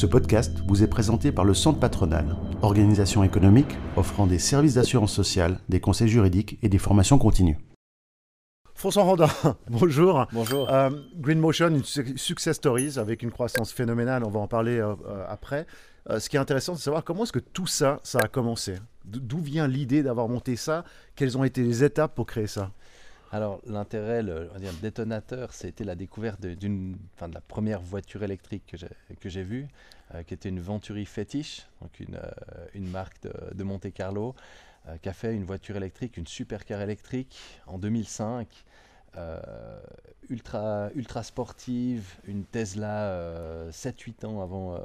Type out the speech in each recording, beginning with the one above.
Ce podcast vous est présenté par le Centre Patronal, organisation économique offrant des services d'assurance sociale, des conseils juridiques et des formations continues. François Randin, bonjour. Bonjour. Euh, Green Motion, une success stories avec une croissance phénoménale, on va en parler euh, euh, après. ce qui est intéressant, c'est de savoir comment est-ce que tout ça, ça a commencé. D'où vient l'idée d'avoir monté ça? Quelles ont été les étapes pour créer ça? Alors l'intérêt, le, détonateur, c'était la découverte d'une, de la première voiture électrique que j'ai vue, euh, qui était une Venturi Fetish, donc une, euh, une marque de, Monte Carlo, euh, qui a fait une voiture électrique, une supercar électrique en 2005. Ultra, ultra sportive, une Tesla 7-8 ans avant,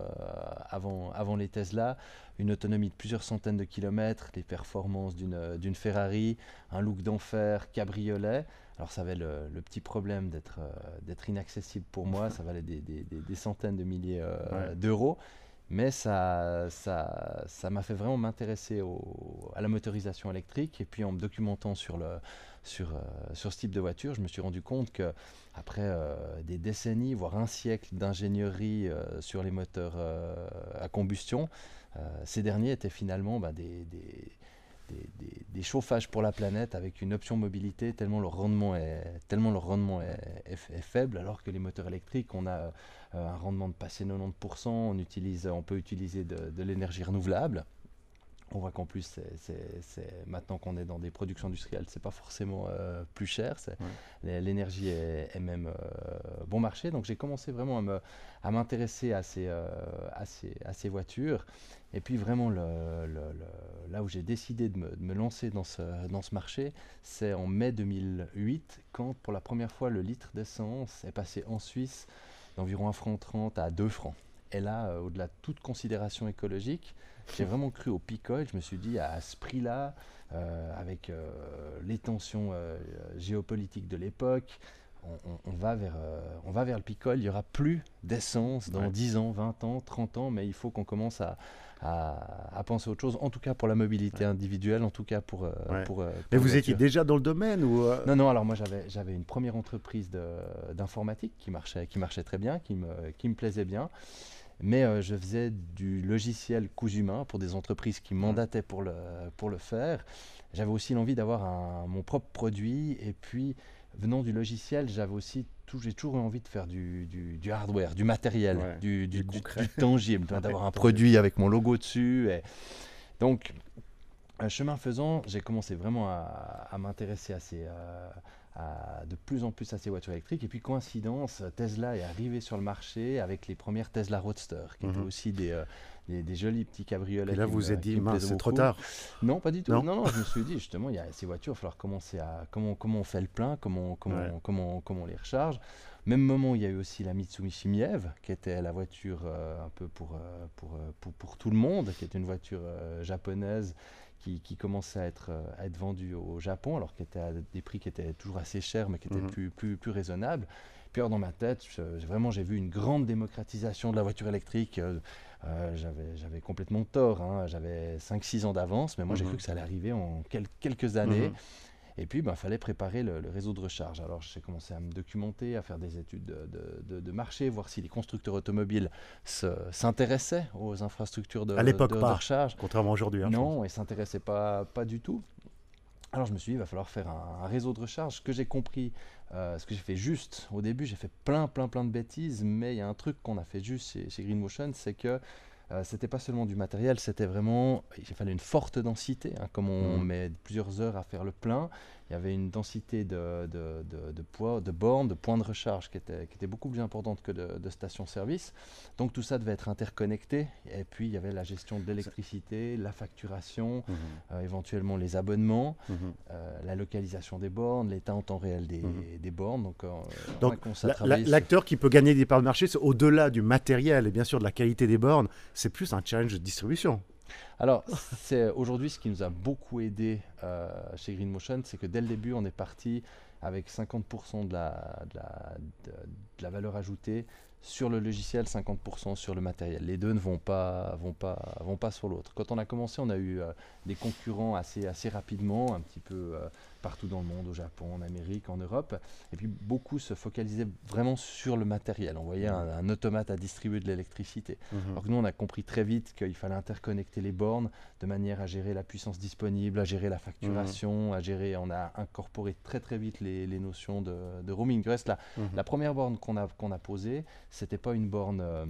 avant, avant les Tesla, une autonomie de plusieurs centaines de kilomètres, les performances d'une Ferrari, un look d'enfer, cabriolet. Alors ça avait le, petit problème d'être euh, inaccessible pour moi, ça valait des, centaines de milliers euh, d'euros. Mais ça ça, ça m'a fait vraiment m'intéresser à la motorisation électrique. Et puis en me documentant sur, le, sur, euh, sur ce type de voiture, je me suis rendu compte que après des décennies, voire un siècle d'ingénierie sur les moteurs à combustion, euh, ces derniers étaient finalement bah, des, chauffages pour la planète avec une option mobilité tellement leur rendement est, faible, alors que les moteurs électriques, on a euh, un rendement de passer 90%, on, utilise, on peut utiliser de l'énergie renouvelable. On voit qu'en plus, c'est, maintenant qu'on est dans des productions industrielles, c'est pas forcément euh, plus cher. L'énergie est, même euh, bon marché. Donc j'ai commencé vraiment à, m'intéresser à, ces, euh, à, ces, voitures. Et puis vraiment, le, là où j'ai décidé de me, lancer dans ce, dans ce marché, c'est en mai 2008, quand pour la première fois le litre d'essence est passé en Suisse d'environ 1 franc 30 à 2 francs. Et là, au-delà de toute considération écologique, j'ai vraiment cru au picole. Je me suis dit, à ce prix-là, euh, avec euh, les tensions euh, géopolitiques de l'époque, on, va vers, on va vers le picole. Il n'y aura plus d'essence dans 10 ans, 20 ans, 30 ans, mais il faut qu'on commence à, à, penser à autre chose, en tout cas pour la mobilité individuelle, en tout cas pour... pour, mais vous étiez déjà dans le domaine ou Non, non, alors moi j'avais une première entreprise d'informatique qui marchait, qui marchait très bien, qui me, qui me plaisait bien. Mais euh, je faisais du logiciel cousu humain pour des entreprises qui mandataient pour le, pour le faire. J'avais aussi l'envie d'avoir mon propre produit. Et puis, venant du logiciel, j'avais aussi j'ai toujours eu envie de faire du, du, hardware, du matériel, du, du, tangible, d'avoir un produit avec mon logo dessus. Et donc, chemin faisant, j'ai commencé vraiment à, à m'intéresser à ces, euh, de plus en plus à ces voitures électriques. Et puis, coïncidence, Tesla est arrivé sur le marché avec les premières Tesla Roadster, qui étaient mhm. aussi euh, des, des, jolis petits cabriolets. Et là, vous vous êtes dit, c'est trop tard. Non, pas du tout. Non, non, je me suis dit, justement, il y a ces voitures, il va falloir commencer à. Comment, comment on fait le plein, comment, comment, comment, comment on les recharge. Même moment, il y a eu aussi la Mitsubishi Miev, qui était la voiture euh, un peu pour, euh, pour, pour, pour, tout le monde, qui était une voiture japonaise qui, commençait à être, euh, à être vendu au Japon, alors qu'il était à des prix qui étaient toujours assez chers, mais qui étaient mhm. plus, plus, plus raisonnables. Puis alors, dans ma tête, vraiment, j'ai vu une grande démocratisation de la voiture électrique. Euh, euh, j'avais complètement tort, hein. j'avais 5-6 ans d'avance, mais moi j'ai mhm. cru que ça allait arriver en quelques années. Mhm. Et puis, il ben, fallait préparer le, réseau de recharge. Alors, j'ai commencé à me documenter, à faire des études de, marché, voir si les constructeurs automobiles s'intéressaient aux infrastructures de, à l'époque de, pas, recharge. Contrairement aujourd'hui. Hein, non, ils ne s'intéressaient pas, pas du tout. Alors je me suis dit, il va falloir faire un, réseau de recharge. Ce que j'ai compris, euh, ce que j'ai fait juste au début, j'ai fait plein, plein, plein de bêtises, mais il y a un truc qu'on a fait juste chez, chez Greenmotion, c'est que euh, c'était pas seulement du matériel, c'était vraiment, il fallait une forte densité, hein, comme on mmh. met plusieurs heures à faire le plein, il y avait une densité de, de, de, poids, de bornes, de points de recharge qui était, qui était beaucoup plus importante que de, stations-service. Donc tout ça devait être interconnecté. Et puis il y avait la gestion de l'électricité, la facturation, mmh. euh, éventuellement les abonnements, mmh. euh, la localisation des bornes, l'état en temps réel des, des bornes. Donc, Donc l'acteur qui peut gagner des parts de marché, c'est au-delà du matériel et bien sûr de la qualité des bornes, c'est plus un challenge de distribution. Alors, c'est aujourd'hui ce qui nous a beaucoup aidé euh, chez Green Motion, c'est que dès le début, on est parti avec 50% de la, de, la, de la valeur ajoutée sur le logiciel, 50% sur le matériel. Les deux ne vont pas, vont pas, vont pas sur l'autre. Quand on a commencé, on a eu euh, des concurrents assez, assez rapidement, un petit peu euh, partout dans le monde, au Japon, en Amérique, en Europe. Et puis beaucoup se focalisaient vraiment sur le matériel. On voyait un, automate à distribuer de l'électricité. Mhm. Alors que nous, on a compris très vite qu'il fallait interconnecter les bornes de manière à gérer la puissance disponible, à gérer la facturation, mhm. à gérer. On a incorporé très très vite les, les notions de, de roaming. Reste la, mhm. la première borne qu'on a, qu'on a posée, c'était pas une borne. Euh,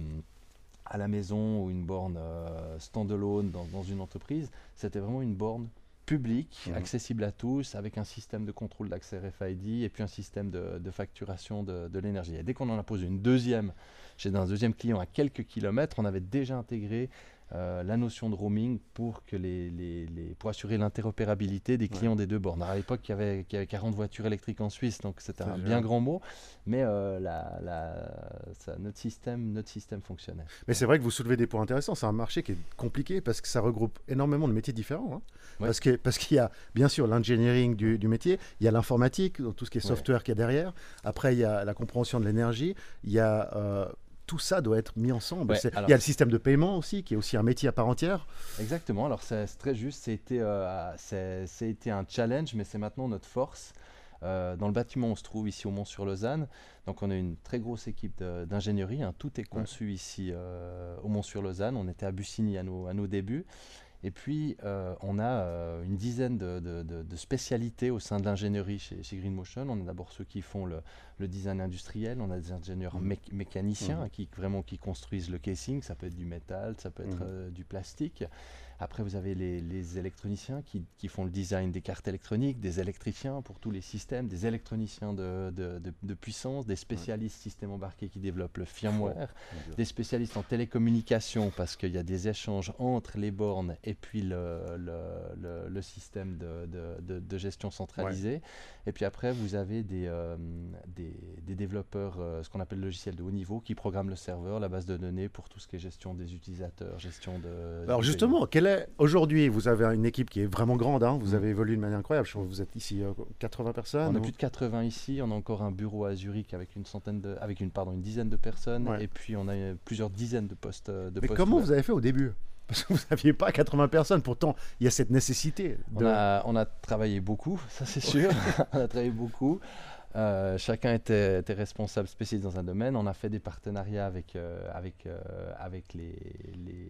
à la maison ou une borne euh, standalone dans, dans, une entreprise, c'était vraiment une borne public, mhm. accessible à tous, avec un système de contrôle d'accès RFID et puis un système de, facturation de, l'énergie. Et dès qu'on en a posé une deuxième chez un deuxième client à quelques kilomètres, on avait déjà intégré euh, la notion de roaming pour, que les, les, pour assurer l'interopérabilité des clients des deux bornes. à l'époque, il, y avait, il y avait 40 voitures électriques en Suisse, donc c'était un bien grand mot, mais euh, la, la, notre, système, notre système fonctionnait. Mais c'est vrai que vous soulevez des points intéressants. C'est un marché qui est compliqué parce que ça regroupe énormément de métiers différents. Hein. Parce qu'il parce qu'il y a bien sûr l'engineering du, du, métier, il y a l'informatique, tout ce qui est software qui qu'il y a derrière. Après, il y a la compréhension de l'énergie, il y a... Euh, tout ça doit être mis ensemble. il y a le système de paiement aussi, qui est aussi un métier à part entière. Exactement, alors c'est très juste, c'était euh, un challenge, mais c'est maintenant notre force. Euh, dans le bâtiment, on se trouve ici au Mont-sur-Lausanne. Donc, on a une très grosse équipe d'ingénierie. Hein. Tout est conçu ici euh, au Mont-sur-Lausanne. On était à Bussigny à nos, à nos débuts. Et puis, euh, on a euh, une dizaine de, spécialités au sein de l'ingénierie chez, chez, Green Motion. On a d'abord ceux qui font le, design industriel, on a des ingénieurs mmh. mécaniciens mmh. qui vraiment qui construisent le casing. Ça peut être du métal, ça peut être mmh. euh, du plastique. Après, vous avez les, électroniciens qui, font le design des cartes électroniques, des électriciens pour tous les systèmes, des électroniciens de, de, puissance, des spécialistes systèmes embarqués qui développent le firmware, oh, des spécialistes en télécommunication parce qu'il y a des échanges entre les bornes et puis le, le, le, système de, gestion centralisée. Et puis après, vous avez des, euh, des, des, développeurs, euh, ce qu'on appelle logiciels de haut niveau, qui programment le serveur, la base de données pour tout ce qui est gestion des utilisateurs, gestion de... Alors justement, quel Aujourd'hui, vous avez une équipe qui est vraiment grande, hein. vous mm. avez évolué de manière incroyable. Vous êtes ici 80 euh, personnes. On a plus de 80 ici, on a encore un bureau à Zurich avec une centaine de, avec une, pardon, une dizaine de personnes, et puis on a plusieurs dizaines de postes. Euh, de Mais comment vous avez fait au début? Parce que vous n'aviez pas 80 personnes, pourtant il y a cette nécessité. On, a, on, a, travaillé beaucoup, ça c'est sûr. on a travaillé beaucoup. Euh, chacun était, responsable spécialiste dans un domaine. On a fait des partenariats avec, euh, avec, euh, avec les,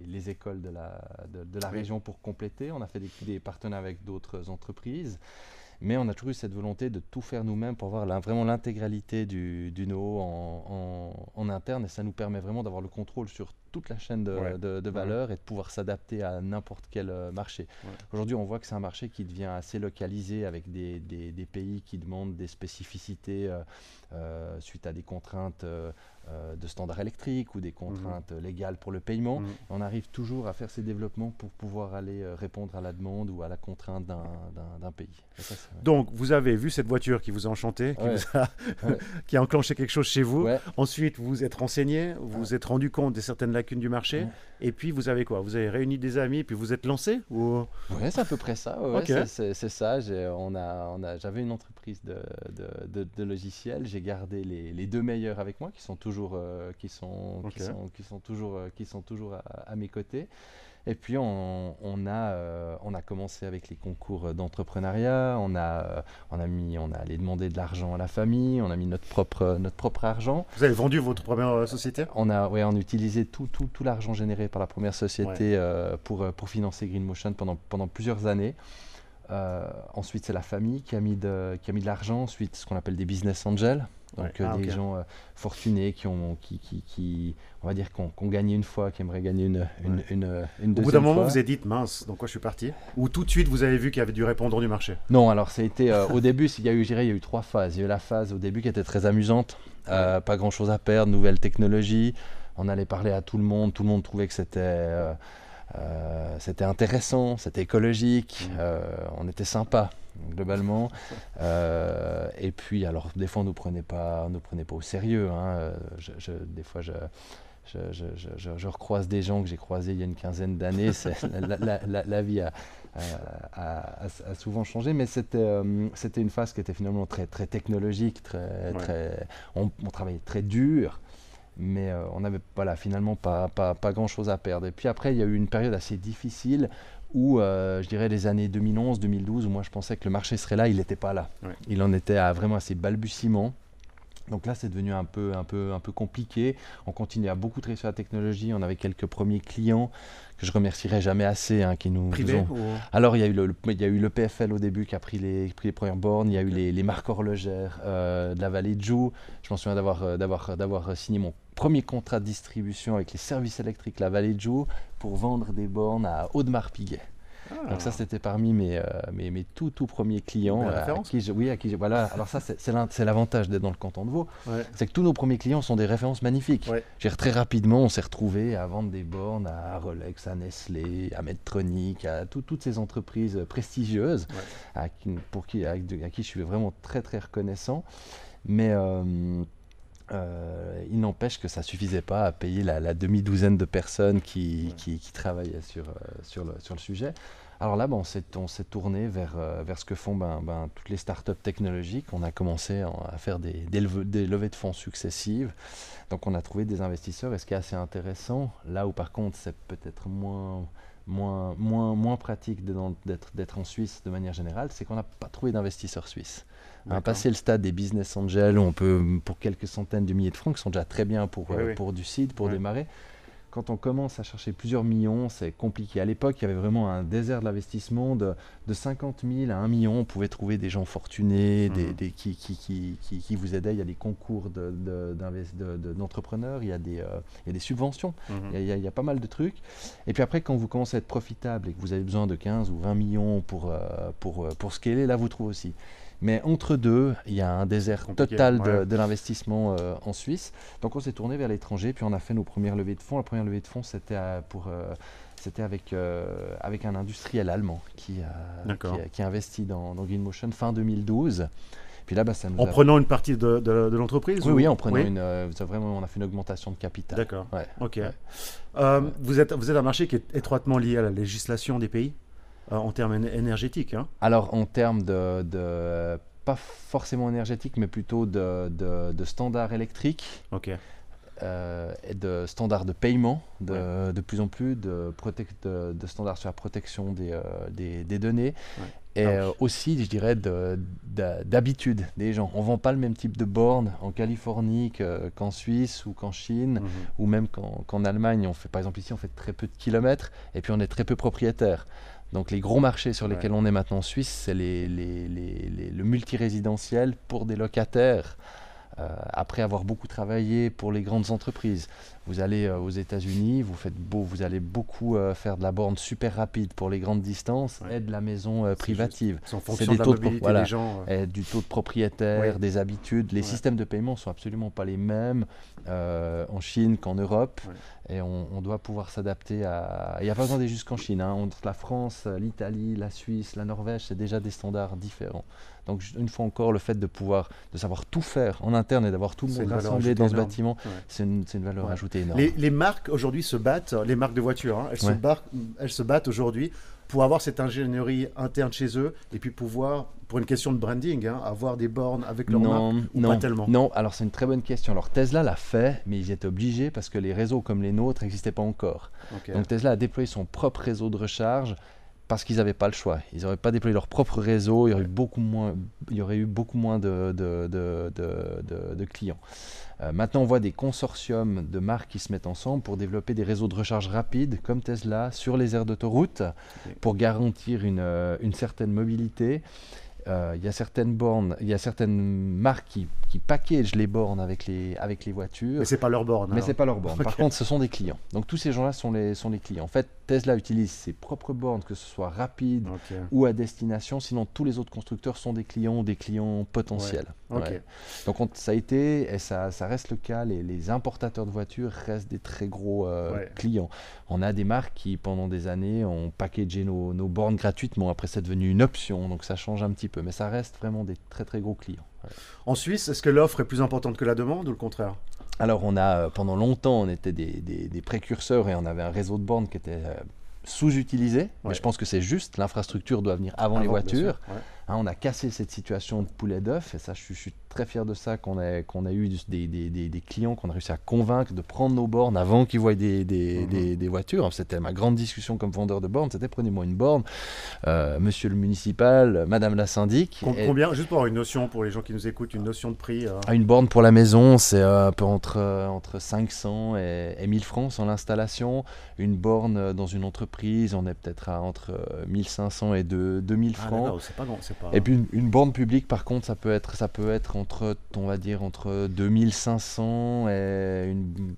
les, écoles de la, de, la région pour compléter. On a fait des, des partenariats avec d'autres entreprises. Mais on a toujours eu cette volonté de tout faire nous-mêmes pour voir vraiment l'intégralité du, du know en, en, interne. Et ça nous permet vraiment d'avoir le contrôle sur toute la chaîne de, de, valeur et de pouvoir s'adapter à n'importe quel marché. Aujourd'hui, on voit que c'est un marché qui devient assez localisé avec des, des, des pays qui demandent des spécificités euh, suite à des contraintes euh, euh, de standards électriques ou des contraintes légales pour le paiement. Mhm. On arrive toujours à faire ces développements pour pouvoir aller répondre à la demande ou à la contrainte d'un pays. Donc, vous avez vu cette voiture qui vous a enchanté, qui, a, qui a enclenché quelque chose chez vous. Ensuite, vous vous êtes renseigné, vous vous êtes rendu compte de certaines lacunes du marché. Et puis, vous avez quoi? Vous avez réuni des amis, puis vous êtes lancé ou... Oui, c'est à peu près ça. C'est ça. On a, on a, J'avais une entreprise de, de, de logiciels j'ai gardé les, deux meilleurs avec moi qui sont toujours, euh, qui sont, qui sont, qui sont, toujours, euh, qui sont toujours à, mes côtés. Et puis on, on a, euh, on a commencé avec les concours d'entrepreneuriat, on a, on, a mis, on a allé demander de l'argent à la famille, on a mis notre propre, notre propre argent. Vous avez vendu votre première société? On a, ouais, on a utilisé tout, tout, tout l'argent généré par la première société pour, pour financer Green Motion pendant, pendant plusieurs années. Euh, ensuite, c'est la famille qui a mis de, qui a mis de l'argent. Ensuite, ce qu'on appelle des business angels, donc euh, ah, des gens euh, fortunés qui ont, qui, qui, qui, on va dire, qu'on ont gagné une fois, qui aimeraient gagner une, une, une, une, deuxième Au bout d'un moment, vous avez dit mince, donc quoi, je suis parti? Ou tout de suite, vous avez vu qu'il y avait du répondant du marché? Non, alors été au début, il y a eu, il y a eu trois phases. Il y a eu la phase au début qui était très amusante, pas grand chose à perdre, nouvelle technologie. On allait parler à tout le monde, tout le monde trouvait que c'était euh, c'était intéressant, c'était écologique, mmh. euh, on était sympa globalement. Euh, et puis, alors, des fois, on ne nous prenait pas, nous prenait pas au sérieux. Hein. Je, des fois, je, recroise des gens que j'ai croisés il y a une quinzaine d'années. la, la, la, vie a, a, souvent changé, mais c'était c'était une phase qui était finalement très, très technologique, très, très, on, travaillait très dur mais on n'avait voilà, finalement pas, pas, pas grand-chose à perdre. Et puis après, il y a eu une période assez difficile où, je dirais, les années 2011, 2012, où moi je pensais que le marché serait là, il n'était pas là. Il en était à vraiment à ses balbutiements. Donc là, c'est devenu un peu, un, peu, un peu compliqué. On continue à beaucoup travailler sur la technologie. On avait quelques premiers clients que je remercierai jamais assez, hein, qui nous, Privé, Alors, il y, a eu le, il y a eu le PFL au début qui a pris les, pris les premières bornes. Il y a eu les, les marques horlogères euh, de la vallée de Joux. Je m'en souviens d'avoir, euh, d'avoir, d'avoir signé mon premier contrat de distribution avec les services électriques la vallée de Joux pour vendre des bornes à Audemars-Piguet. Donc ça, c'était parmi mes, euh, mes, mes, tout, tout premiers clients. Euh, à qui je, oui, à qui voilà. Alors ça, c'est l'avantage d'être dans le canton de Vaud. C'est que tous nos premiers clients sont des références magnifiques. Très rapidement, on s'est retrouvé à vendre des bornes à Rolex, à Nestlé, à Medtronic, à toutes ces entreprises prestigieuses à qui, pour qui, à, qui je suis vraiment très, très reconnaissant. Mais... Euh, euh, il n'empêche que ça suffisait pas à payer la, demi-douzaine de personnes qui, qui, travaillaient sur, euh, sur, le, sur, le, sujet. Alors là, on s'est tourné vers, euh, vers ce que font ben, ben, toutes les startups technologiques. On a commencé à faire des, des, levées de fonds successives. Donc on a trouvé des investisseurs. Et ce qui est assez intéressant, là où par contre c'est peut-être moins, moins, moins, moins pratique d'être en Suisse de manière générale, c'est qu'on n'a pas trouvé d'investisseurs suisses. Passé le stade des business angels on peut, pour quelques centaines de milliers de francs, qui sont déjà très bien pour, euh, pour du seed, pour démarrer. Quand on commence à chercher plusieurs millions, c'est compliqué. À l'époque, il y avait vraiment un désert de l'investissement de, de, 50 000 à 1 million. On pouvait trouver des gens fortunés, des, mhm. qui, qui, qui, qui, vous aidaient. Il y a des concours d'entrepreneurs, de, il, y a des, euh, il y a des subventions, il, y a, il, y a, pas mal de trucs. Et puis après, quand vous commencez à être profitable et que vous avez besoin de 15 ou 20 millions pour, euh, pour, pour scaler, là, vous trouvez aussi. Mais entre deux, il y a un désert total de, l'investissement euh, en Suisse. Donc on s'est tourné vers l'étranger, puis on a fait nos premières levées de fonds. La première levée de fonds, c'était pour... Euh, c'était avec, euh, avec un industriel allemand qui a, qui a, investi dans, dans Greenmotion fin 2012. Puis là, bah, ça nous en prenant une partie de, de, l'entreprise Oui, oui, en prenant une. vraiment, on a fait une augmentation de capital. D'accord. ok. vous, êtes, vous êtes un marché qui est étroitement lié à la législation des pays? euh, en termes énergétiques. Hein. Alors, en termes de, pas forcément énergétique, mais plutôt de, de, standards électriques. Ok. Euh, et de standards de paiement de, de plus en plus, de, de, standards sur la protection des, euh, des, des données. Et ah aussi, je dirais, d'habitude des gens. On ne vend pas le même type de borne en Californie qu'en Suisse ou qu'en Chine, mhm. ou même qu'en Allemagne. On fait, par exemple, ici, on fait très peu de kilomètres, et puis on est très peu propriétaire. Donc les gros marchés sur lesquels on est maintenant en Suisse, c'est les, les, les, le multirésidentiel pour des locataires. Euh, après avoir beaucoup travaillé pour les grandes entreprises. Vous allez euh, aux États-Unis, vous faites beau, vous allez beaucoup euh, faire de la borne super rapide pour les grandes distances et de la maison privative. C'est des taux de, voilà, gens, du taux de propriétaire, des habitudes. Les systèmes de paiement sont absolument pas les mêmes en Chine qu'en Europe et on, doit pouvoir s'adapter à. Il n'y a pas besoin d'aller jusqu'en Chine. Hein. Entre la France, l'Italie, la Suisse, la Norvège, c'est déjà des standards différents. Donc une fois encore, le fait de pouvoir, de savoir tout faire en interne et d'avoir tout le monde rassemblé dans ce bâtiment, c'est une, valeur ajoutée énorme. Les, marques aujourd'hui se battent, les marques de voitures, hein, elles, se battent, elles se battent aujourd'hui pour avoir cette ingénierie interne chez eux et puis pouvoir, pour une question de branding, hein, avoir des bornes avec leur non, marque non, pas tellement Non, alors c'est une très bonne question. Alors Tesla l'a fait, mais ils étaient obligés parce que les réseaux comme les nôtres n'existaient pas encore. Donc Tesla a déployé son propre réseau de recharge parce qu'ils n'avaient pas le choix. Ils n'auraient pas déployé leur propre réseau, il y aurait eu beaucoup moins, il y aurait eu beaucoup moins de, de, de, de clients. Euh, maintenant, on voit des consortiums de marques qui se mettent ensemble pour développer des réseaux de recharge rapides comme Tesla sur les aires d'autoroute pour garantir une, euh, une certaine mobilité. Euh, il y a certaines bornes, il y a certaines marques qui, qui packagent les bornes avec les, avec les voitures. Mais c'est pas leur borne. Mais c'est pas leur borne. Par contre, ce sont des clients. Donc tous ces gens-là sont les, sont les clients. En fait, Tesla utilise ses propres bornes, que ce soit rapide ou à destination. Sinon, tous les autres constructeurs sont des clients des clients potentiels. Donc ça a été, et ça, ça reste le cas, les, les, importateurs de voitures restent des très gros euh, clients. On a des marques qui, pendant des années, ont packagé nos, nos bornes gratuitement. Après, c'est devenu une option, donc ça change un petit peu. Mais ça reste vraiment des très très gros clients. En Suisse, est-ce que l'offre est plus importante que la demande ou le contraire? Alors, on a, euh, pendant longtemps, on était des, des, précurseurs et on avait un réseau de bornes qui était euh, sous-utilisé, mais je pense que c'est juste. L'infrastructure doit venir avant, les voitures. Hein, on a cassé cette situation de poulet d'œuf, et ça, je, suis très fier de ça, qu'on ait, qu'on a eu des, des, des, clients qu'on a réussi à convaincre de prendre nos bornes avant qu'ils voient des, mhm. des, voitures. C'était ma grande discussion comme vendeur de bornes, c'était prenez-moi une borne, euh, monsieur le municipal, madame la syndic. Combien, juste pour avoir une notion, pour les gens qui nous écoutent, une notion de prix euh... Ah, une borne pour la maison, c'est euh, un peu entre, entre 500 et, et 1000 francs sans l'installation. Une borne dans une entreprise, on est peut-être à entre 1500 et 2000 ah, francs. pas et puis une, borne publique, par contre, ça peut être, ça peut être entre, on va dire, entre 2500 et, une,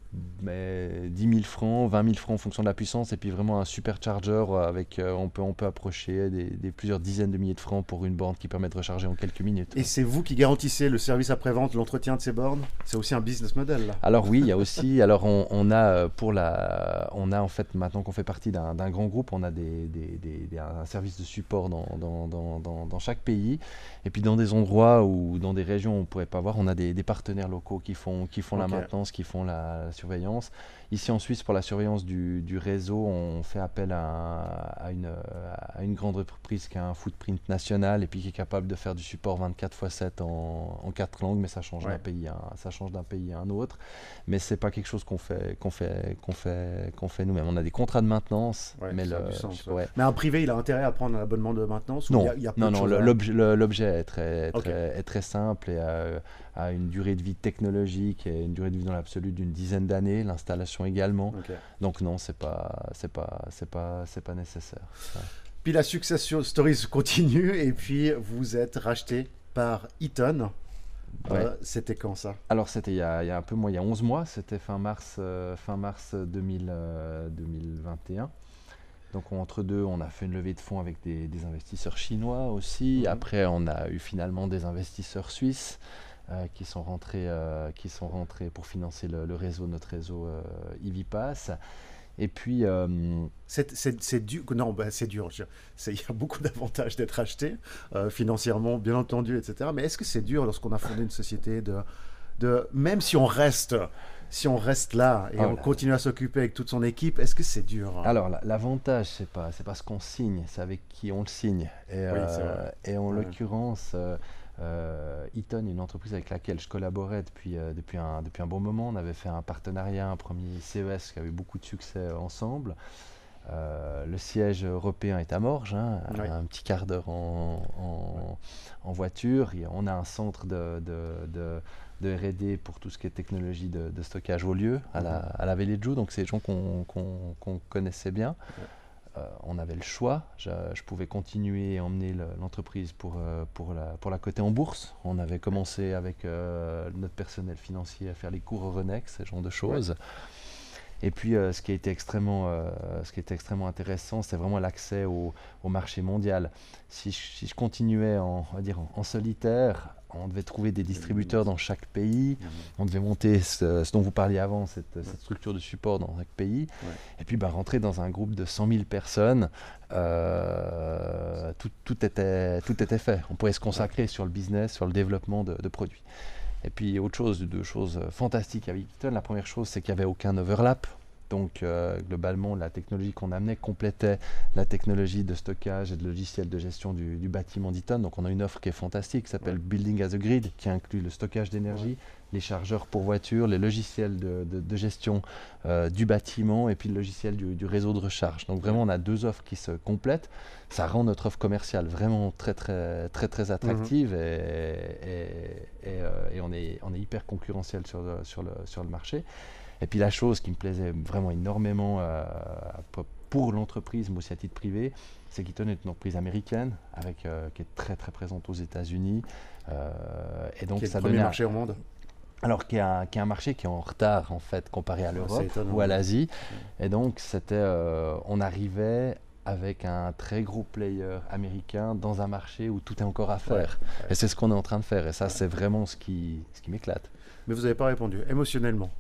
10 000 francs, 20 000 francs en fonction de la puissance, et puis vraiment un supercharger avec, euh, on peut, on peut approcher des, plusieurs dizaines de milliers de francs pour une borne qui permet de recharger en quelques minutes. Et c'est vous qui garantissez le service après-vente, l'entretien de ces bornes? C'est aussi un business model là. Alors oui, il y a aussi, alors on, a euh, pour la, on a en fait maintenant qu'on fait partie d'un grand groupe, on a des, des, un service de support dans, dans, dans, dans chaque pays. Et puis dans des endroits ou dans des régions on ne pourrait pas voir, on a des, partenaires locaux qui font, qui font la maintenance, qui font la surveillance. Ici en Suisse, pour la surveillance du, réseau, on fait appel à, une, à, une, grande entreprise qui a un footprint national et puis qui est capable de faire du support 24 x 7 en, en quatre langues, mais ça change d'un pays, à, ça change d'un pays à un autre. Mais c'est pas quelque chose qu'on fait, qu'on fait, qu'on fait, qu'on fait nous-mêmes. On a des contrats de maintenance, mais, le, mais un privé, il a intérêt à prendre un abonnement de maintenance Non, y a, non, non l'objet est très, très, est très simple et euh, a une durée de vie technologique et une durée de vie dans l'absolu d'une dizaine d'années, l'installation également. Donc non, c'est pas, c'est pas, c'est pas, c'est pas nécessaire. Puis la success stories continue et puis vous êtes racheté par Eaton. Euh, c'était quand ça? Alors c'était il, y a un peu moins, il y a 11 mois, c'était fin mars, euh, fin mars 2000, 2021. Euh, donc entre deux, on a fait une levée de fonds avec des, investisseurs chinois aussi. Mhm. Après, on a eu finalement des investisseurs suisses. Euh, qui, sont rentrés, euh, qui sont rentrés pour financer le, réseau, notre réseau euh, Ivipass. Et puis. c'est dur. Non, bah, c'est dur. Il y a beaucoup d'avantages d'être acheté financièrement, bien entendu, etc. Mais est-ce que c'est dur lorsqu'on a fondé une société de, de. Même si on reste si on reste là et ah on continue à s'occuper avec toute son équipe, est-ce que c'est dur? Alors l'avantage, c'est pas c'est pas ce qu'on signe, c'est avec qui on le signe. Et, et en l'occurrence, euh, Eaton est une entreprise avec laquelle je collaborais depuis, euh, depuis, un, depuis un bon moment. On avait fait un partenariat, un premier CES qui avait beaucoup de succès euh, ensemble. le siège européen est à Morges, hein, un petit quart d'heure en, en, voiture. on a un centre de, de, de, RD pour tout ce qui est technologie de, stockage au lieu, à la, mhm. à la Vallée de Joux. Donc, c'est des gens qu'on connaissait bien. Euh, on avait le choix. Je, pouvais continuer et emmener l'entreprise pour, euh, pour, la, pour la coter en bourse. On avait commencé avec euh, notre personnel financier à faire les cours Renex, ce genre de choses. Et puis, ce, qui a extrêmement, ce qui était extrêmement intéressant, c'est vraiment l'accès au, marché mondial. Si je, continuais en, on va dire, en solitaire, on devait trouver des distributeurs dans chaque pays, on devait monter ce, dont vous parliez avant, cette, structure de support dans chaque pays, et puis bah, rentrer dans un groupe de 100 000 personnes, euh, tout, était, tout était fait. On pouvait se consacrer sur le business, sur le développement de, produits. Et puis autre chose, deux choses fantastiques avec Eaton. La première chose, c'est qu'il n'y avait aucun overlap. Donc euh, globalement, la technologie qu'on amenait complétait la technologie de stockage et de logiciel de gestion du, bâtiment d'Eaton. Donc on a une offre qui est fantastique, qui s'appelle Building as a Grid, qui inclut le stockage d'énergie, les chargeurs pour voitures, les logiciels de, gestion euh, du bâtiment et puis le logiciel du, réseau de recharge. Donc vraiment, on a deux offres qui se complètent. Ça rend notre offre commerciale vraiment très très très très attractive mhm. et, euh, et, on, est, on est hyper concurrentiel sur, sur, le, sur le marché. Et puis la chose qui me plaisait vraiment énormément euh, pour l'entreprise, mais aussi à titre privé, c'est qu'Eaton est une entreprise américaine avec, euh, qui est très très présente aux États-Unis. Euh, et donc qui est ça le premier marché au monde alors qu'il y, a un marché qui est en retard en fait comparé à l'Europe ou à l'Asie. Et donc c'était, on arrivait avec un très gros player américain dans un marché où tout est encore à faire. Et c'est ce qu'on est en train de faire. Et ça, c'est vraiment ce qui, ce qui m'éclate mais vous n'avez pas répondu, émotionnellement.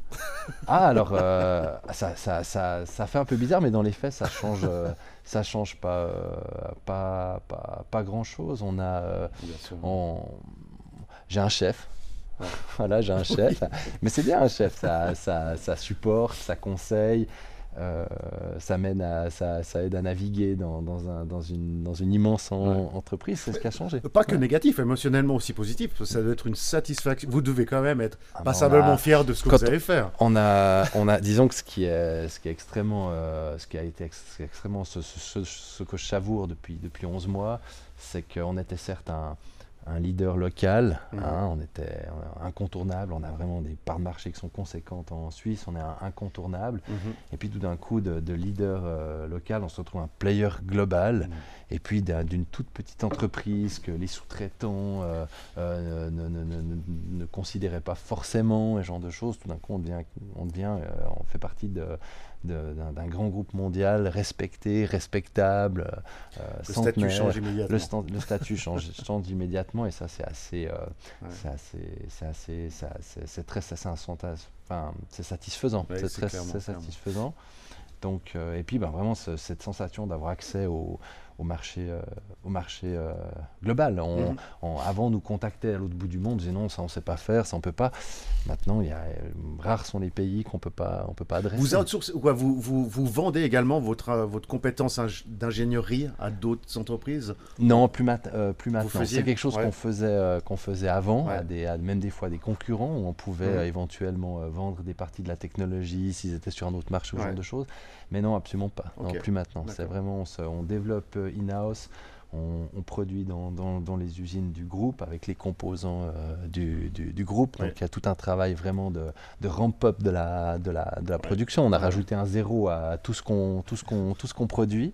Ah, alors, euh, ça, ça, ça, ça, fait un peu bizarre, mais dans les faits, ça change, euh, ça change pas, euh, pas, pas, pas, grand-chose. On a, j'ai un chef. voilà, j'ai un chef. Mais c'est bien un chef, ça, ça, ça supporte, ça conseille. Euh, ça, mène à, ça, ça, aide à naviguer dans, dans, un, dans, une, dans une immense entreprise. C'est ce qui a changé. Pas que négatif, émotionnellement aussi positif. Ça doit être une satisfaction. Vous devez quand même être ah, passablement fier de ce que vous allez faire. On a, on a, disons que ce qui est, ce qui est extrêmement, euh, ce qui a été extrêmement, ce, ce, ce, que je savoure depuis, depuis 11 mois, c'est qu'on était certes un un leader local. Mhm. Hein, on était incontournable. On a vraiment des parts de marché qui sont conséquentes en Suisse. On est incontournable. Mhm. Et puis tout d'un coup, de, leader euh, local, on se retrouve un player global. Mhm. Et puis d'une toute petite entreprise que les sous-traitants euh, euh, ne, considéraient pas forcément, et genre de choses. Tout d'un coup, on devient, on, devient, on fait partie de d'un grand groupe mondial respecté, respectable. Euh, le statut change immédiatement. Le, statut change, change, immédiatement et ça c'est assez, euh, c'est assez, c'est très, c'est enfin, c'est satisfaisant, c'est très satisfaisant. Donc, euh, et puis ben, vraiment cette sensation d'avoir accès au, au marché, euh, au marché euh, global. On, mhm. avant, nous contactait à l'autre bout du monde, on disait non, ça on ne sait pas faire, ça on ne peut pas. Maintenant, il y a, euh, rares sont les pays qu'on peut pas, on peut pas adresser. Vous, quoi, vous, vous, vous, vendez également votre, votre compétence d'ingénierie à d'autres entreprises? Non, plus, mat plus maintenant. C'est quelque chose qu'on faisait, qu'on faisait avant, à des, même des fois des concurrents, où on pouvait mhm. éventuellement vendre des parties de la technologie s'ils étaient sur un autre marché ou ce genre de choses. Mais non, absolument pas. Non, plus maintenant. C'est vraiment, on, développe in-house. On, produit dans, dans, les usines du groupe avec les composants euh, du, du, groupe. Donc il y a tout un travail vraiment de, de ramp-up de la, de, la, de la production. On a rajouté un zéro à tout ce qu'on qu'on produit.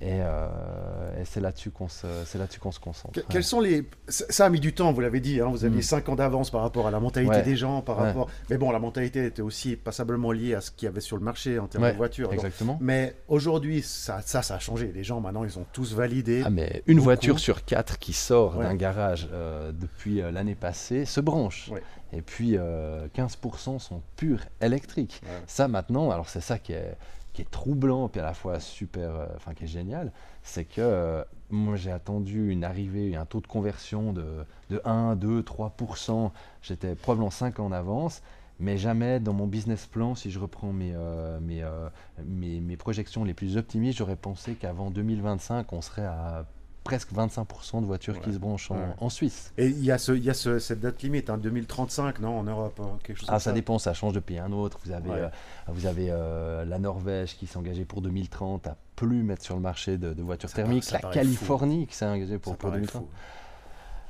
Euh, et, c'est là-dessus qu'on se, c'est là-dessus qu'on se concentre. quels sont les Ça a mis du temps, vous l'avez dit. Hein, vous aviez 5 mm. ans d'avance par rapport à la mentalité des gens, par rapport. Mais bon, la mentalité était aussi passablement liée à ce qu'il y avait sur le marché en termes de voitures. Exactement. Mais aujourd'hui, ça, ça, ça, a changé. Les gens maintenant, ils ont tous validé. Ah, mais une voiture sur quatre qui sort d'un garage euh, depuis euh, l'année passée se branche. Et puis 15% sont purs électriques. Ça maintenant, alors c'est ça qui est qui est troublant, puis à la fois super, euh, enfin qui est génial, c'est que euh, moi j'ai attendu une arrivée, un taux de conversion de, de 1, 2, 3%. J'étais probablement 5 ans en avance, mais jamais dans mon business plan, si je reprends mes, euh, mes, mes, mes, projections les plus optimistes, j'aurais pensé qu'avant 2025, on serait à presque 25% de voitures qui se branchent en, Suisse. Et il y a, ce, y a ce, cette date limite, hein, 2035, non, en Europe, hein, quelque chose ah, ça, dépend, ça change de pays à un autre. Vous avez, euh, vous avez euh, la Norvège qui s'est engagée pour 2030 à plus mettre sur le marché de, voitures thermiques, la Californie qui s'est engagée pour, pour 2030.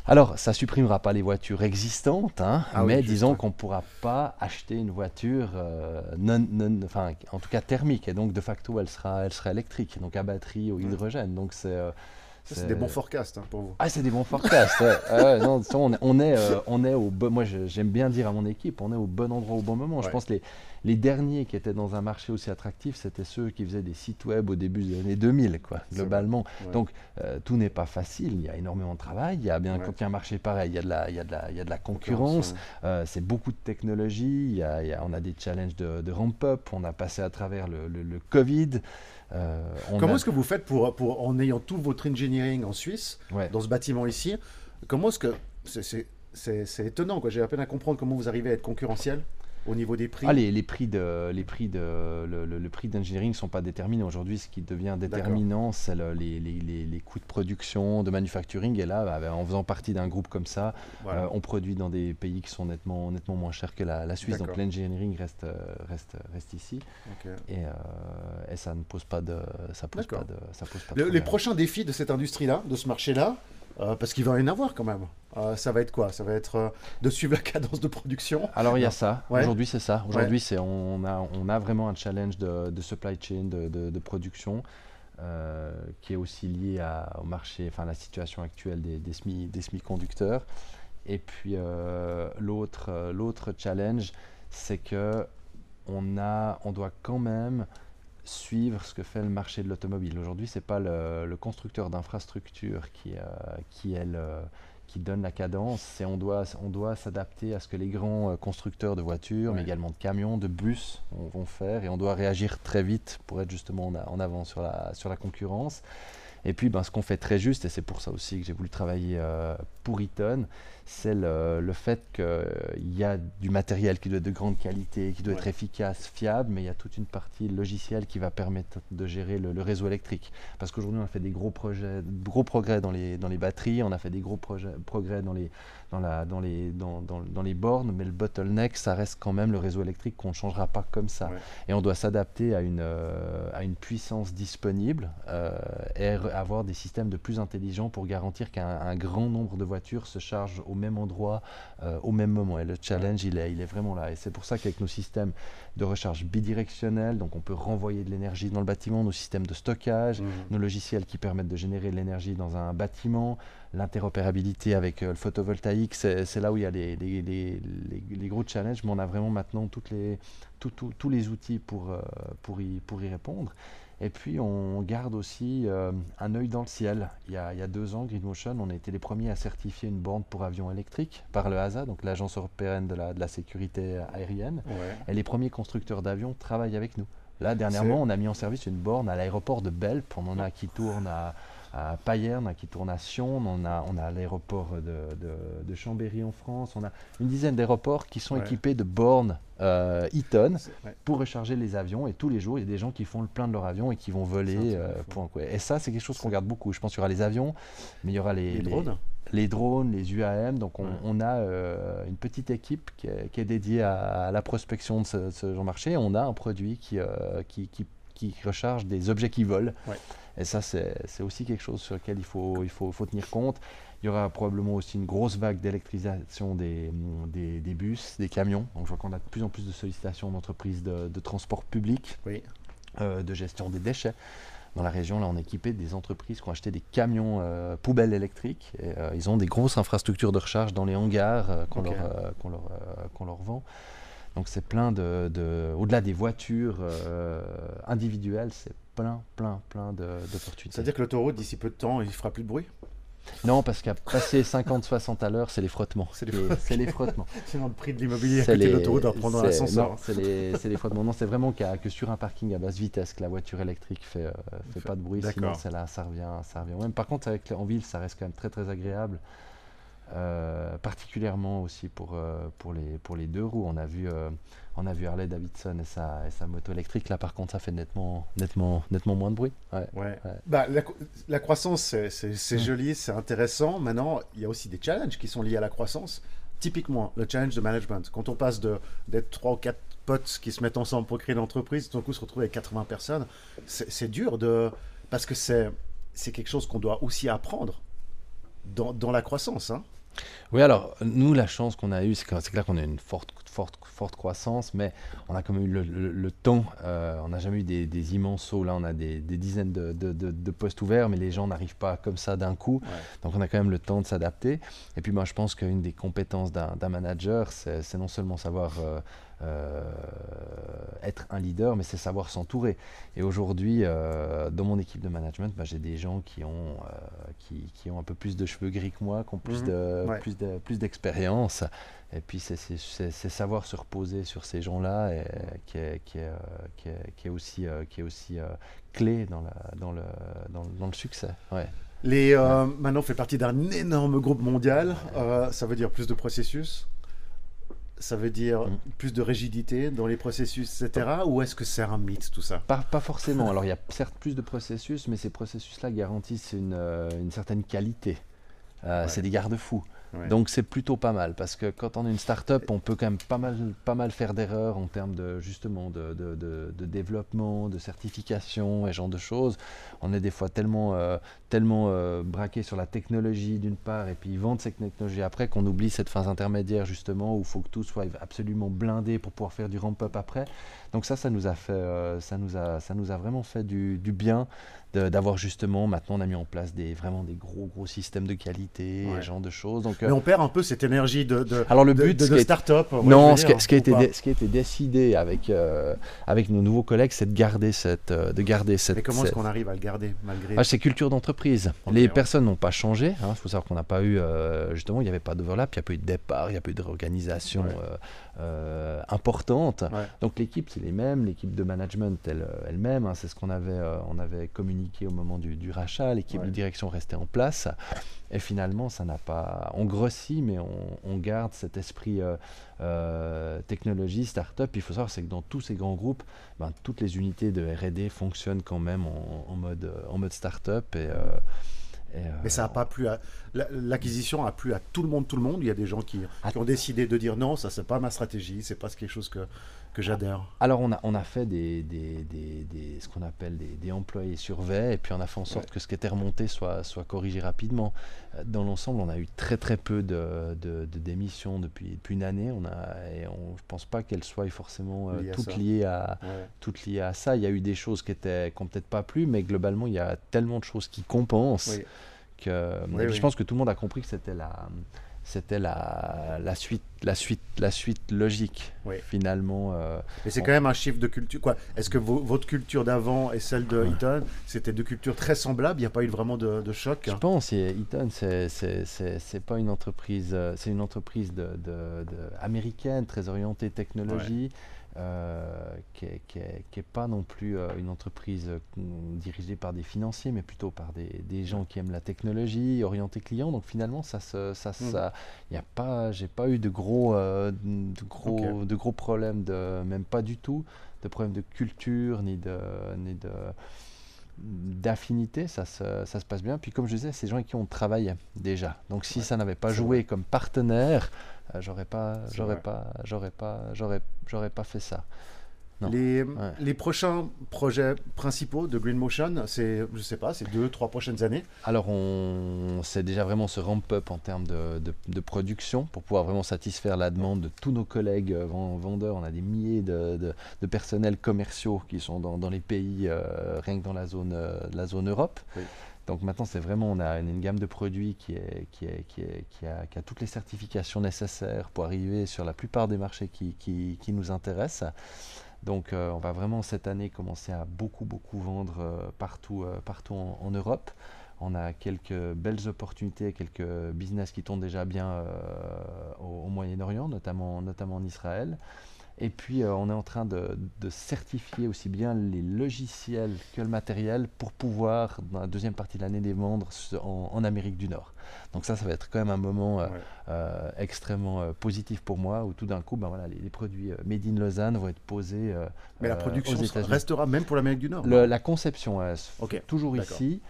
Alors, ça supprimera pas les voitures existantes, hein, ah mais disons qu'on ne pourra pas acheter une voiture euh, non, non, enfin, en tout cas thermique, et donc de facto elle sera, elle sera électrique, donc à batterie ou hydrogène. Donc c'est c'est des bons forecasts hein, pour vous. Ah, c'est des bons forecasts. ouais. non, on, est, euh, on est au bon. Moi, j'aime bien dire à mon équipe, on est au bon endroit au bon moment. Je pense que les, les derniers qui étaient dans un marché aussi attractif, c'était ceux qui faisaient des sites web au début des années 2000, quoi, globalement. Donc, euh, tout n'est pas facile. Il y a énormément de travail. Il y a bien quand il y a un marché pareil, il y a de la, il y a de la, il y a de la concurrence. Euh, c'est beaucoup de technologie. Il y a, on a des challenges de, de ramp-up. On a passé à travers le, le Covid. Euh, comment est-ce que vous faites pour, pour, en ayant tout votre engineering en Suisse, dans ce bâtiment ici, comment est-ce que... C'est étonnant, j'ai à peine à comprendre comment vous arrivez à être concurrentiel au niveau des prix ah, les, prix de les prix de le, le, prix d'engineering ne sont pas déterminés aujourd'hui. Ce qui devient déterminant, c'est les, les, les, coûts de production, de manufacturing. Et là, bah, en faisant partie d'un groupe comme ça, euh, on produit dans des pays qui sont nettement nettement moins chers que la, Suisse. Donc l'engineering reste reste reste ici. Et, euh, et, ça ne pose pas de ça pose pas de ça pose pas Les prochains défis de cette industrie-là, de ce marché-là, euh, parce qu'il va y en avoir quand même. Euh, ça va être quoi? Ça va être euh, de suivre la cadence de production? Alors il y a ça. Aujourd'hui c'est ça. Aujourd'hui c'est on a, on a vraiment un challenge de, de supply chain, de, de, production. qui est aussi lié à, au marché, enfin la situation actuelle des, des, semi, des semi-conducteurs. Et puis l'autre, l'autre challenge, c'est que on, a, on doit quand même suivre ce que fait le marché de l'automobile. Aujourd'hui, ce n'est pas le, constructeur d'infrastructure qui, euh, qui, qui donne la cadence, c'est on doit, on doit s'adapter à ce que les grands euh, constructeurs de voitures, mais également de camions, de bus vont faire, et on doit réagir très vite pour être justement en, avant sur la, sur la concurrence. Et puis, ben, ce qu'on fait très juste, et c'est pour ça aussi que j'ai voulu travailler pour Eaton, c'est le, fait qu'il y a du matériel qui doit être de grande qualité, qui doit être efficace, fiable, mais il y a toute une partie logicielle qui va permettre de gérer le, réseau électrique. Parce qu'aujourd'hui, on a fait des gros, projets, gros progrès dans les, dans les batteries, on a fait des gros projets, progrès dans les, dans, la, dans, les, dans, dans, les bornes, mais le bottleneck, ça reste quand même le réseau électrique qu'on ne changera pas comme ça. Et on doit s'adapter à, une euh, à une puissance disponible euh, et avoir des systèmes de plus intelligents pour garantir qu'un grand nombre de voitures se chargent au même endroit, euh, au même moment. Et le challenge, il, est, il est vraiment là. Et c'est pour ça qu'avec nos systèmes de recharge bidirectionnelle, donc on peut renvoyer de l'énergie dans le bâtiment, nos systèmes de stockage, mmh. nos logiciels qui permettent de générer de l'énergie dans un bâtiment, l'interopérabilité avec le photovoltaïque c'est là où il y a les, les, gros challenges, mais on a vraiment maintenant toutes les, tous les outils pour, euh, pour, y, pour y répondre. Et puis on garde aussi euh, un œil dans le ciel. Il y, a, il y, a, deux ans, Greenmotion, on a été les premiers à certifier une borne pour avions électriques par le HASA, donc l'Agence européenne de la, de la sécurité aérienne. Et les premiers constructeurs d'avions travaillent avec nous. Là, dernièrement, on a mis en service une borne à l'aéroport de Belp. On en a qui tourne à, à Payerne, qui tourne à Sion, on a, on a l'aéroport de, Chambéry en France, on a une dizaine d'aéroports qui sont équipés de bornes euh, Eaton pour recharger les avions. Et tous les jours, il y a des gens qui font le plein de leur avion et qui vont voler. Euh, et ça, c'est quelque chose qu'on regarde beaucoup. Je pense qu'il y aura les avions, mais il y aura les, drones. Les, drones, les UAM. Donc, on, a euh, une petite équipe qui est, dédiée à, la prospection de ce, genre de marché. On a un produit qui, qui, qui, qui recharge des objets qui volent. Et ça, c'est aussi quelque chose sur lequel il faut, il faut, faut, tenir compte. Il y aura probablement aussi une grosse vague d'électrisation des, des, des, bus, des camions. Donc je vois qu'on a de plus en plus de sollicitations d'entreprises de, de, transport public, oui. euh, de gestion des déchets. Dans la région, là, on a équipé des entreprises qui ont acheté des camions euh, poubelles électriques. Et, euh, ils ont des grosses infrastructures de recharge dans les hangars qu'on leur, leur, qu'on leur vend. Donc c'est plein de, de au-delà des voitures individuelles, c'est plein, plein, plein d'opportunités. C'est-à-dire que l'autoroute, d'ici peu de temps, il fera plus de bruit? Non, parce qu'à passer 50-60 à l'heure, c'est les frottements. C'est les, frottements. c'est le prix de l'immobilier à l'autoroute en prendre l'ascenseur. C'est les, frottements. Non, c'est vraiment que sur un parking à basse vitesse que la voiture électrique fait, euh, fait pas de bruit. Sinon, là, ça revient, ça revient. Même, par contre, avec, en ville, ça reste quand même très très agréable. Euh, particulièrement aussi pour, euh, pour, les, pour les deux roues. On a vu, euh, on a vu Harley Davidson et sa, et sa moto électrique. Là, par contre, ça fait nettement, nettement, nettement moins de bruit. Ouais. Bah, la, croissance, c'est joli, c'est intéressant. Maintenant, il y a aussi des challenges qui sont liés à la croissance. Typiquement, le challenge de management. Quand on passe d'être trois ou quatre potes qui se mettent ensemble pour créer une entreprise, tout d'un coup se retrouver avec 80 personnes, c'est dur de... parce que c'est quelque chose qu'on doit aussi apprendre dans, dans la croissance. Hein. Oui, alors nous, la chance qu'on a eue, c'est clair qu'on a une forte, forte, forte croissance, mais on a quand même eu le, temps. Euh, on n'a jamais eu des, immenses sauts. Là, on a des, dizaines de, de, postes ouverts, mais les gens n'arrivent pas comme ça d'un coup. Donc, on a quand même le temps de s'adapter. Et puis, moi, je pense qu'une des compétences d'un manager, c'est non seulement savoir euh, euh, être un leader, mais c'est savoir s'entourer. Et aujourd'hui, euh, dans mon équipe de management, bah, j'ai des gens qui ont, euh, qui, qui, ont un peu plus de cheveux gris que moi, qui ont plus mhm. plus de, plus d'expérience. Et puis c'est savoir se reposer sur ces gens-là qui est, qui, est, qui, est, qui est aussi, qui est aussi clé dans, la, dans, le, dans, dans le succès. Ouais. Les, Maintenant, on fait partie d'un énorme groupe mondial. ça veut dire plus de processus ça veut dire mm. plus de rigidité dans les processus, etc. Ou est-ce que c'est un mythe tout ça? Pas, pas, forcément. Alors il y a certes plus de processus, mais ces processus-là garantissent une, euh, une, certaine qualité. Euh, c'est des garde-fous. Donc c'est plutôt pas mal parce que quand on est une start-up, on peut quand même pas mal, pas mal faire d'erreurs en termes de justement de, développement, de certification et genre de choses. On est des fois tellement, euh, tellement euh, braqué sur la technologie d'une part et puis ils vendent cette technologie après qu'on oublie cette phase intermédiaire justement où il faut que tout soit absolument blindé pour pouvoir faire du ramp-up après. Donc ça, ça nous a fait, euh, ça nous a, ça nous a vraiment fait du bien d'avoir justement, maintenant on a mis en place des, vraiment des gros gros systèmes de qualité, ce genre de choses. Donc, Mais on perd un peu cette énergie de, de Alors le but, de, start-up. Non, ce, qui, ce, qui a été ce qui a été décidé avec, euh, avec nos nouveaux collègues, c'est de garder cette... Euh, de garder cette Mais comment est-ce qu'on arrive à le garder malgré... Ah, c'est culture d'entreprise. Les personnes n'ont pas changé. Il hein. faut savoir qu'on n'a pas eu, euh, justement, il n'y avait pas d'overlap, il n'y a pas eu de départ, il n'y a pas eu de réorganisation importante. Donc l'équipe, c'est les mêmes, l'équipe de management elle-même, elle hein, c'est ce qu'on avait, on avait communiqué communiqué au moment du, rachat, l'équipe de direction restait en place. Et finalement, ça n'a pas. On grossit, mais on, garde cet esprit euh, euh, technologie, start-up. Il faut savoir, c'est que dans tous ces grands groupes, ben, toutes les unités de R&D fonctionnent quand même en, mode en mode start-up et mais ça n'a pas plu à. L'acquisition a plu à tout le monde, tout le monde. Il y a des gens qui, qui ont décidé de dire non, ça, c'est pas ma stratégie, c'est pas quelque chose que, que j'adhère. Alors, on a, on a fait des, des, des, ce qu'on appelle des, employés surveillés, et puis on a fait en sorte que ce qui était remonté soit, soit corrigé rapidement. Euh, dans l'ensemble, on a eu très très peu de, de, démissions depuis, depuis, une année. On a, et on, je pense pas qu'elles soient forcément euh, toutes, liées à, toutes liées à ça. Il y a eu des choses qui n'ont peut-être pas plu, mais globalement, il y a tellement de choses qui compensent. Que, je pense que tout le monde a compris que c'était la, c'était la, la, suite, la, suite, la suite logique, finalement. Euh, Mais c'est quand même un chiffre de culture. Quoi Est-ce que votre culture d'avant et celle de Eaton, c'était deux cultures très semblables? Il n'y a pas eu vraiment de, choc? Je pense. Eaton, c'est pas une entreprise, euh, c'est une entreprise de, de, américaine, très orientée technologie. Euh, qui n'est pas non plus euh, une entreprise euh, dirigée par des financiers, mais plutôt par des, des, gens qui aiment la technologie, orientés clients. Donc finalement, ça, ça, ça, hmm. y a pas, j'ai pas eu de gros, de gros, de gros problèmes, de, même pas du tout, de problèmes de culture ni de, ni de d'affinité, ça se, ça se, passe bien. Puis comme je disais, c'est des gens avec qui on travaille déjà. Donc si ça n'avait pas joué comme partenaire, j'aurais pas, j'aurais pas, j'aurais pas, j'aurais, j'aurais pas fait ça. Les, les, prochains projets principaux de Green Motion, c'est, je sais pas, c'est deux, trois prochaines années Alors, on sait déjà vraiment se ramp-up en termes de, de, production pour pouvoir vraiment satisfaire la demande de tous nos collègues euh, vendeurs. On a des milliers de, de personnels commerciaux qui sont dans, dans les pays, euh, rien que dans la zone, la zone Europe. Donc maintenant, c'est vraiment, on a une, gamme de produits qui, a, toutes les certifications nécessaires pour arriver sur la plupart des marchés qui, qui nous intéressent. Donc euh, on va vraiment cette année commencer à beaucoup, beaucoup vendre euh, partout, euh, partout en, Europe. On a quelques belles opportunités, quelques business qui tournent déjà bien au, au Moyen-Orient, notamment, notamment en Israël. Et puis, euh, on est en train de, certifier aussi bien les logiciels que le matériel pour pouvoir, dans la deuxième partie de l'année, les vendre en, Amérique du Nord. Donc ça, ça va être quand même un moment euh, euh, extrêmement positif pour moi, où tout d'un coup, ben voilà, les, produits Made in Lausanne vont être posés Mais la production restera même pour l'Amérique du Nord La conception, toujours ici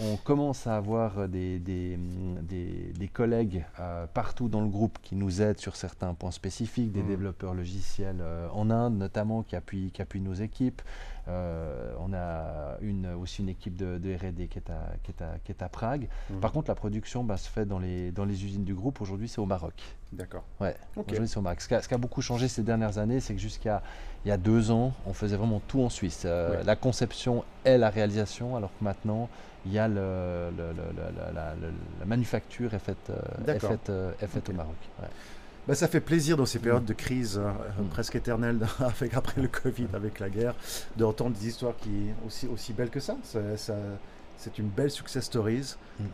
on commence à avoir des, des, collègues euh, partout dans le groupe qui nous aident sur certains points spécifiques, des mmh. développeurs logiciels euh, en Inde notamment qui appuient, qui appuient nos équipes. Euh, on a une, aussi une équipe de, RD qui, qui, qui, est à Prague. Mmh. Par contre, la production bah, se fait dans les, dans les usines du groupe. Aujourd'hui, c'est au Maroc. D'accord. Ouais, aujourd'hui, c'est au Maroc. Ce qui, a, beaucoup changé ces dernières années, c'est que jusqu'à il y a deux ans, on faisait vraiment tout en Suisse. La conception et la réalisation, alors que maintenant, il y a le, la, manufacture est faite, euh, est faite, euh, est faite au Maroc. Bah, ça fait plaisir dans ces périodes de crise euh, mm. presque éternelles avec, après le Covid, avec la guerre, d'entendre des histoires qui aussi, aussi belles que ça. C'est une belle success stories. Mm.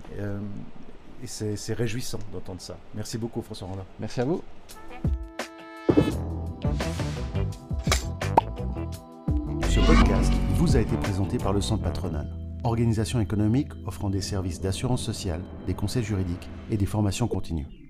et c'est réjouissant d'entendre ça. Merci beaucoup François Randa. Merci à vous. Ce podcast vous a été présenté par le Centre patronal organisation économique offrant des services d'assurance sociale, des conseils juridiques et des formations continues.